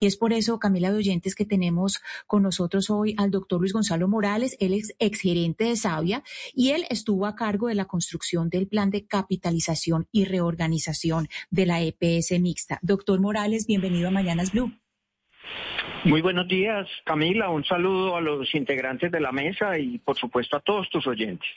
Y es por eso, Camila de Oyentes, que tenemos con nosotros hoy al doctor Luis Gonzalo Morales. Él es exgerente de Sabia y él estuvo a cargo de la construcción del plan de capitalización y reorganización de la EPS mixta. Doctor Morales, bienvenido a Mañanas Blue. Muy buenos días, Camila. Un saludo a los integrantes de la mesa y, por supuesto, a todos tus oyentes.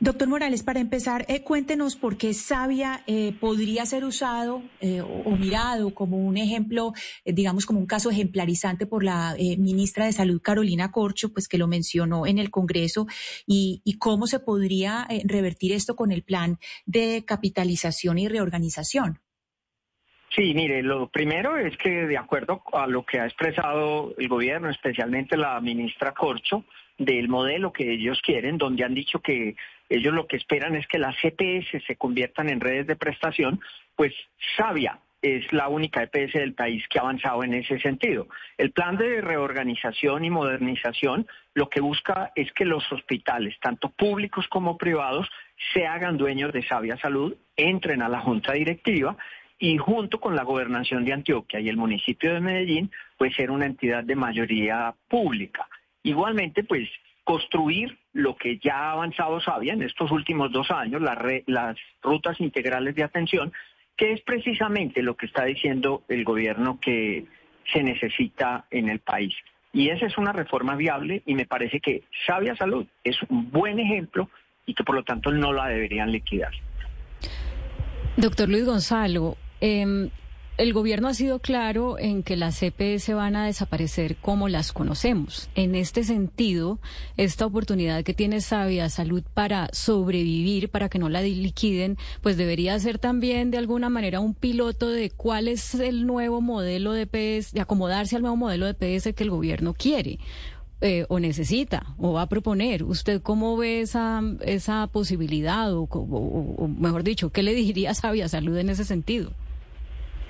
Doctor Morales, para empezar, eh, cuéntenos por qué Sabia eh, podría ser usado eh, o, mirado como un ejemplo, digamos, como un caso ejemplarizante por la ministra de Salud, Carolina Corcho, pues que lo mencionó en el Congreso, y, y cómo se podría revertir esto con el plan de capitalización y reorganización. Sí, mire, lo primero es que de acuerdo a lo que ha expresado el gobierno, especialmente la ministra Corcho, del modelo que ellos quieren, donde han dicho que ellos lo que esperan es que las EPS se conviertan en redes de prestación, pues Sabia es la única EPS del país que ha avanzado en ese sentido. El plan de reorganización y modernización lo que busca es que los hospitales, tanto públicos como privados, se hagan dueños de Sabia Salud, entren a la junta directiva y junto con la gobernación de Antioquia y el municipio de Medellín, pues ser una entidad de mayoría pública. Igualmente, pues construir lo que ya ha avanzado Sabia en estos últimos dos años, las rutas integrales de atención, que es precisamente lo que está diciendo el gobierno que se necesita en el país. Y esa es una reforma viable y me parece que Sabia Salud es un buen ejemplo y que por lo tanto no la deberían liquidar. Doctor Luis Gonzalo, eh, el gobierno ha sido claro en que las CPS van a desaparecer como las conocemos. En este sentido, esta oportunidad que tiene Sabia Salud para sobrevivir, para que no la liquiden, pues debería ser también de alguna manera un piloto de cuál es el nuevo modelo de PS, de acomodarse al nuevo modelo de PS que el gobierno quiere. Eh, o necesita o va a proponer. ¿Usted cómo ve esa, esa posibilidad o, o mejor dicho, qué le diría Sabia Salud en ese sentido?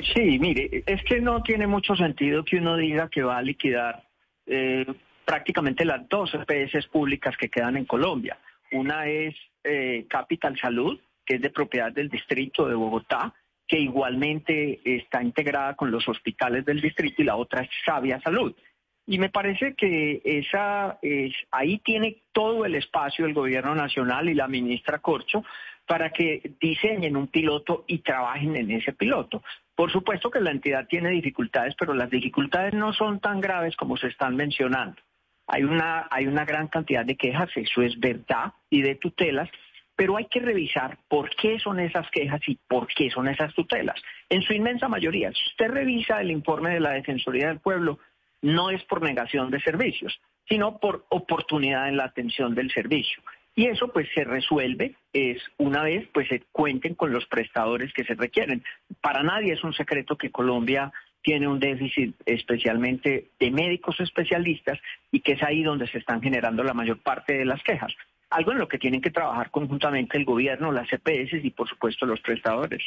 Sí, mire, es que no tiene mucho sentido que uno diga que va a liquidar eh, prácticamente las dos EPS públicas que quedan en Colombia. Una es eh, Capital Salud, que es de propiedad del distrito de Bogotá, que igualmente está integrada con los hospitales del distrito, y la otra es Sabia Salud. Y me parece que esa es, ahí tiene todo el espacio el gobierno nacional y la ministra Corcho para que diseñen un piloto y trabajen en ese piloto. Por supuesto que la entidad tiene dificultades, pero las dificultades no son tan graves como se están mencionando. Hay una, hay una gran cantidad de quejas, eso es verdad, y de tutelas, pero hay que revisar por qué son esas quejas y por qué son esas tutelas. En su inmensa mayoría, si usted revisa el informe de la Defensoría del Pueblo, no es por negación de servicios, sino por oportunidad en la atención del servicio. Y eso pues se resuelve es una vez pues se cuenten con los prestadores que se requieren. Para nadie es un secreto que Colombia tiene un déficit especialmente de médicos especialistas y que es ahí donde se están generando la mayor parte de las quejas. Algo en lo que tienen que trabajar conjuntamente el gobierno, las EPS y por supuesto los prestadores.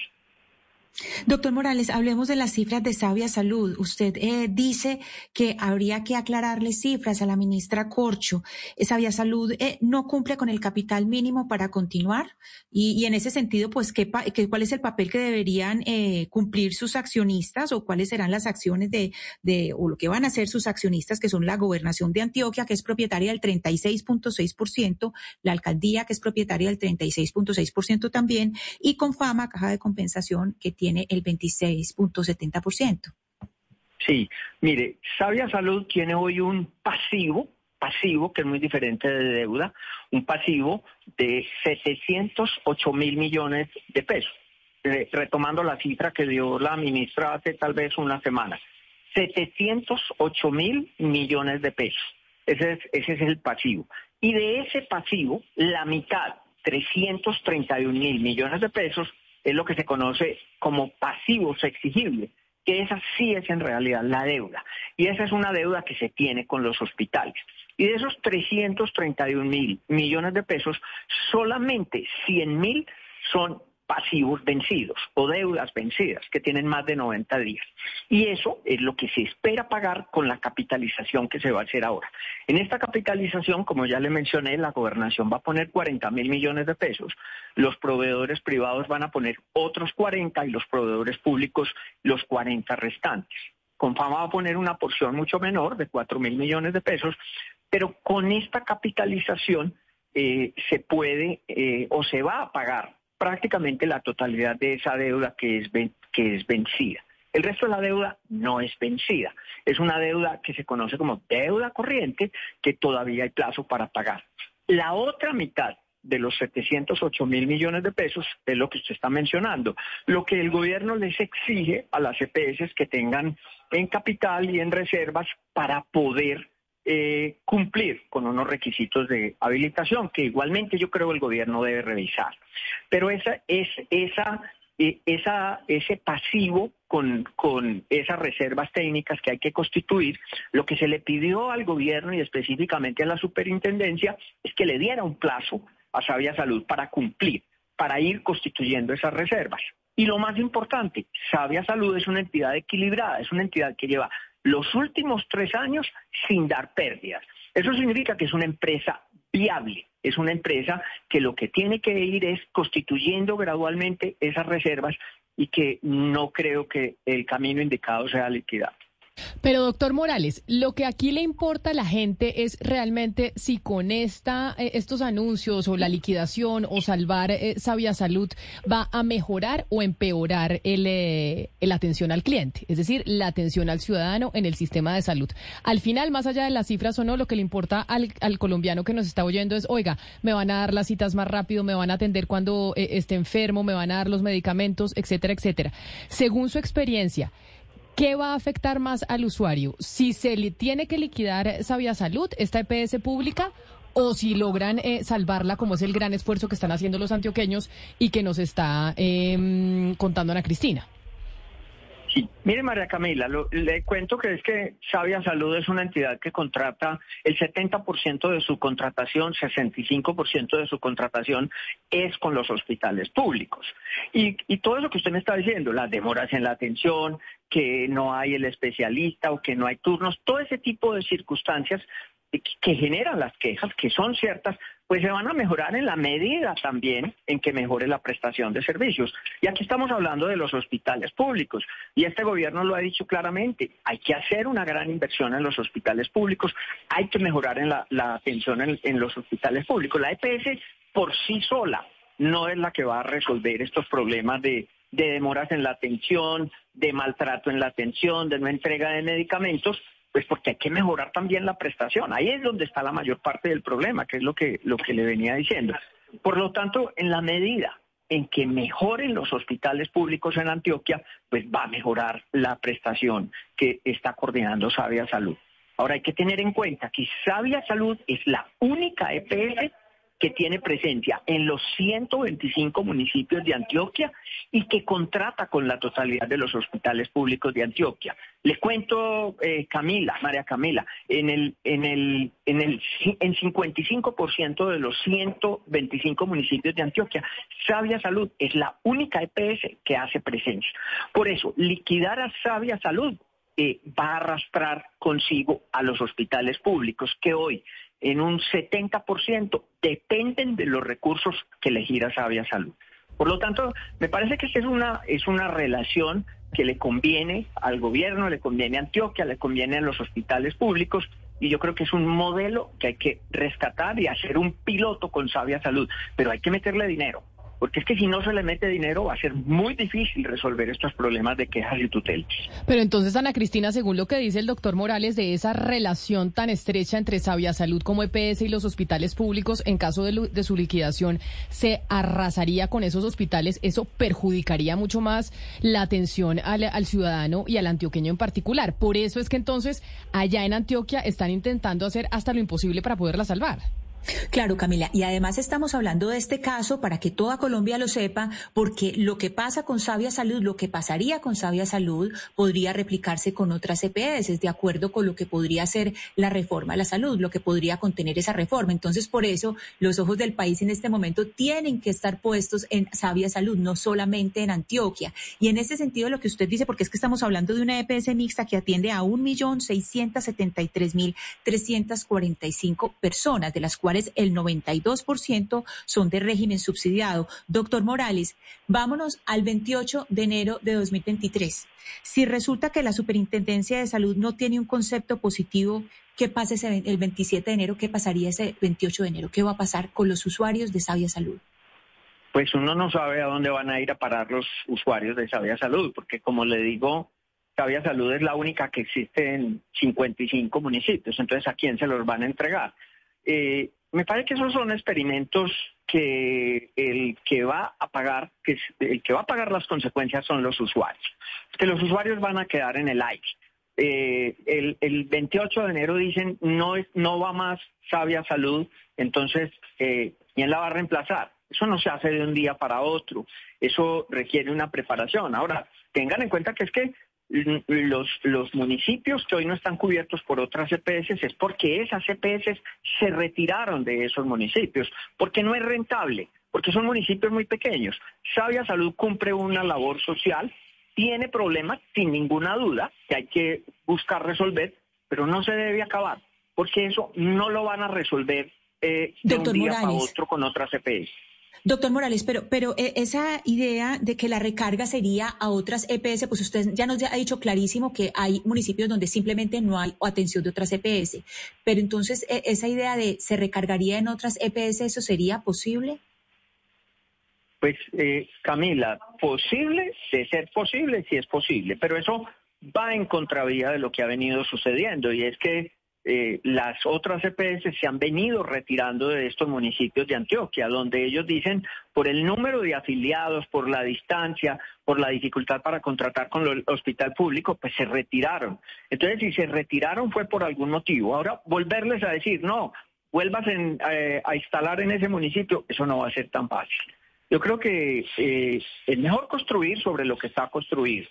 Doctor Morales, hablemos de las cifras de Sabia Salud. Usted eh, dice que habría que aclararle cifras a la ministra Corcho. Eh, Sabia Salud eh, no cumple con el capital mínimo para continuar y, en ese sentido, pues, ¿qué, ¿cuál es el papel que deberían cumplir sus accionistas o cuáles serán las acciones de, de, o lo que van a hacer sus accionistas, que son la gobernación de Antioquia, que es propietaria del 36.6%, la alcaldía, que es propietaria del 36.6% también, y con fama, caja de compensación, que tiene tiene el 26.70%. Sí, mire, Sabia Salud tiene hoy un pasivo, pasivo que es muy diferente de deuda, un pasivo de 708 mil millones de pesos. retomando la cifra que dio la ministra hace tal vez una semana. 708 mil millones de pesos. Ese es, ese es el pasivo. Y de ese pasivo, la mitad, 331 mil millones de pesos, es lo que se conoce como pasivos exigibles, que esa sí es en realidad la deuda. Y esa es una deuda que se tiene con los hospitales. Y de esos 331 mil millones de pesos, solamente 100 mil son pasivos vencidos o deudas vencidas que tienen más de 90 días. Y eso es lo que se espera pagar con la capitalización que se va a hacer ahora. En esta capitalización, como ya le mencioné, la gobernación va a poner 40 mil millones de pesos, los proveedores privados van a poner otros 40 y los proveedores públicos los 40 restantes. Confama va a poner una porción mucho menor, de 4 mil millones de pesos, pero con esta capitalización eh, se puede eh, o se va a pagar prácticamente la totalidad de esa deuda que es, que es vencida. El resto de la deuda no es vencida. Es una deuda que se conoce como deuda corriente que todavía hay plazo para pagar. La otra mitad de los 708 mil millones de pesos es lo que usted está mencionando. Lo que el gobierno les exige a las EPS que tengan en capital y en reservas para poder eh, cumplir con unos requisitos de habilitación que igualmente yo creo el gobierno debe revisar. Pero esa, es, esa, eh, esa, ese pasivo con, con esas reservas técnicas que hay que constituir, lo que se le pidió al gobierno y específicamente a la superintendencia es que le diera un plazo a Sabia Salud para cumplir, para ir constituyendo esas reservas. Y lo más importante, Sabia Salud es una entidad equilibrada, es una entidad que lleva los últimos tres años sin dar pérdidas. Eso significa que es una empresa viable, es una empresa que lo que tiene que ir es constituyendo gradualmente esas reservas y que no creo que el camino indicado sea liquidar. Pero doctor Morales, lo que aquí le importa a la gente es realmente si con esta, eh, estos anuncios o la liquidación o salvar eh, Sabia Salud va a mejorar o empeorar el, eh, la atención al cliente, es decir, la atención al ciudadano en el sistema de salud. Al final, más allá de las cifras o no, lo que le importa al, al colombiano que nos está oyendo es, oiga, me van a dar las citas más rápido, me van a atender cuando esté enfermo, me van a dar los medicamentos, etcétera, etcétera. Según su experiencia, ¿Qué va a afectar más al usuario? Si se le tiene que liquidar Sabia Salud, esta EPS pública, o si logran eh, salvarla, como es el gran esfuerzo que están haciendo los antioqueños y que nos está eh, contando Ana Cristina. Mire, María Camila, le cuento que es que Sabia Salud es una entidad que contrata el 70% de su contratación, 65% de su contratación es con los hospitales públicos. Y, y todo eso que usted me está diciendo, las demoras en la atención, que no hay el especialista o que no hay turnos, todo ese tipo de circunstancias que generan las quejas, que son ciertas, pues se van a mejorar en la medida también en que mejore la prestación de servicios. Y aquí estamos hablando de los hospitales públicos. Y este gobierno lo ha dicho claramente, hay que hacer una gran inversión en los hospitales públicos, hay que mejorar en la, atención en, los hospitales públicos. La EPS por sí sola no es la que va a resolver estos problemas de, de demoras en la atención, de maltrato en la atención, de no entrega de medicamentos, pues porque hay que mejorar también la prestación. Ahí es donde está la mayor parte del problema, que es lo que, lo que le venía diciendo. Por lo tanto, en la medida en que mejoren los hospitales públicos en Antioquia, pues va a mejorar la prestación que está coordinando Sabia Salud. Ahora hay que tener en cuenta que Sabia Salud es la única EPS que tiene presencia en los 125 municipios de Antioquia y que contrata con la totalidad de los hospitales públicos de Antioquia. Le cuento, eh, Camila, María Camila, en el, en el, en el, en 55% de los 125 municipios de Antioquia, Sabia Salud es la única EPS que hace presencia. Por eso, liquidar a Sabia Salud eh, va a arrastrar consigo a los hospitales públicos que hoy en un 70% dependen de los recursos que le gira Sabia Salud. Por lo tanto, me parece que es una, es una relación que le conviene al gobierno, le conviene a Antioquia, le conviene a los hospitales públicos y yo creo que es un modelo que hay que rescatar y hacer un piloto con Sabia Salud, pero hay que meterle dinero porque es que si no se le mete dinero va a ser muy difícil resolver estos problemas de quejas y tutelas. Pero entonces, Ana Cristina, según lo que dice el doctor Morales de esa relación tan estrecha entre Sabia Salud como EPS y los hospitales públicos, en caso de, su liquidación, se arrasaría con esos hospitales, eso perjudicaría mucho más la atención al ciudadano y al antioqueño en particular. Por eso es que entonces allá en Antioquia están intentando hacer hasta lo imposible para poderla salvar. Claro, Camila. Y además estamos hablando de este caso para que toda Colombia lo sepa, porque lo que pasa con Sabia Salud, lo que pasaría con Sabia Salud, podría replicarse con otras EPS, de acuerdo con lo que podría ser la reforma de la salud, lo que podría contener esa reforma. Entonces, por eso, los ojos del país en este momento tienen que estar puestos en Sabia Salud, no solamente en Antioquia. Y en ese sentido, lo que usted dice, porque es que estamos hablando de una EPS mixta que atiende a 1.673.345 personas, de las cuales cuales el 92% son de régimen subsidiado. Doctor Morales, vámonos al 28 de enero de 2023. Si resulta que la Superintendencia de Salud no tiene un concepto positivo, ¿qué pasa ese, el 27 de enero? ¿Qué pasaría ese 28 de enero? ¿Qué va a pasar con los usuarios de Sabia Salud? Pues uno no sabe a dónde van a ir a parar los usuarios de Sabia Salud, porque como le digo, Sabia Salud es la única que existe en 55 municipios, entonces ¿a quién se los van a entregar? Eh, me parece que esos son experimentos que el que va a pagar, que el que va a pagar las consecuencias son los usuarios, que los usuarios van a quedar en el aire. Eh, el, 28 de enero dicen no es, no va más Sabia Salud, entonces eh, quién la va a reemplazar. Eso no se hace de un día para otro. Eso requiere una preparación. Ahora tengan en cuenta que es que los, los municipios que hoy no están cubiertos por otras EPS es porque esas EPS se retiraron de esos municipios, porque no es rentable, porque son municipios muy pequeños. Sabia Salud cumple una labor social, tiene problemas sin ninguna duda que hay que buscar resolver, pero no se debe acabar, porque eso no lo van a resolver eh, de un día para otro con otras EPS. Doctor Morales, pero, pero eh, esa idea de que la recarga sería a otras EPS, pues usted ya nos ha dicho clarísimo que hay municipios donde simplemente no hay atención de otras EPS. Pero entonces, e, esa idea de se recargaría en otras EPS, ¿eso sería posible? Pues, eh, Camila, posible, de ser posible, sí es posible, pero eso va en contravía de lo que ha venido sucediendo y es que eh, las otras EPS se han venido retirando de estos municipios de Antioquia, donde ellos dicen por el número de afiliados, por la distancia, por la dificultad para contratar con el hospital público, pues se retiraron. Entonces, si se retiraron fue por algún motivo. Ahora, volverles a decir, no, vuelvas eh, a instalar en ese municipio, eso no va a ser tan fácil. Yo creo que eh, es mejor construir sobre lo que está construido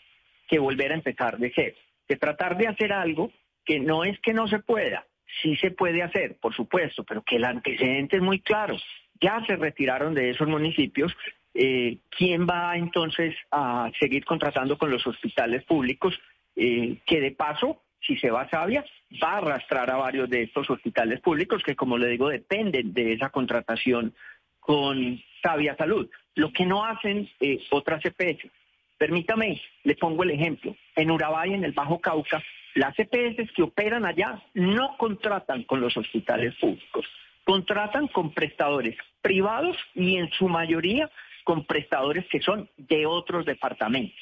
que volver a empezar de cero, que tratar de hacer algo que no es que no se pueda, sí se puede hacer, por supuesto, pero que el antecedente es muy claro. Ya se retiraron de esos municipios. Eh, ¿Quién va entonces a seguir contratando con los hospitales públicos? Eh, que de paso, si se va Sabia, va a arrastrar a varios de estos hospitales públicos que, como le digo, dependen de esa contratación con Sabia Salud. Lo que no hacen eh, otras EPS. Permítame, le pongo el ejemplo. En Urabay, en el Bajo Cauca, las EPS que operan allá no contratan con los hospitales públicos, contratan con prestadores privados y en su mayoría con prestadores que son de otros departamentos.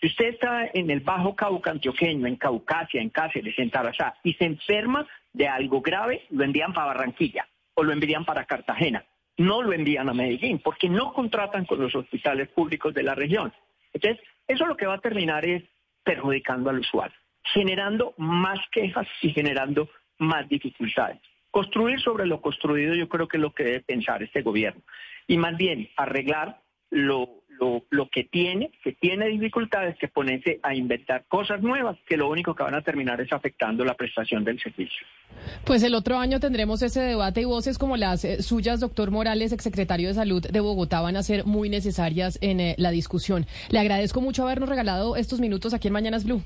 Si usted está en el Bajo Cauca antioqueño, en Caucasia, en Cáceres, en Tarazá, y se enferma de algo grave, lo envían para Barranquilla o lo envían para Cartagena. No lo envían a Medellín porque no contratan con los hospitales públicos de la región. Entonces, eso lo que va a terminar es perjudicando al usuario generando más quejas y generando más dificultades. Construir sobre lo construido yo creo que es lo que debe pensar este gobierno. Y más bien arreglar lo, lo, que tiene, que tiene dificultades, que ponerse a inventar cosas nuevas, que lo único que van a terminar es afectando la prestación del servicio. Pues el otro año tendremos ese debate y voces como las eh, suyas, doctor Morales, exsecretario de Salud de Bogotá, van a ser muy necesarias en eh, la discusión. Le agradezco mucho habernos regalado estos minutos aquí en Mañanas Blue.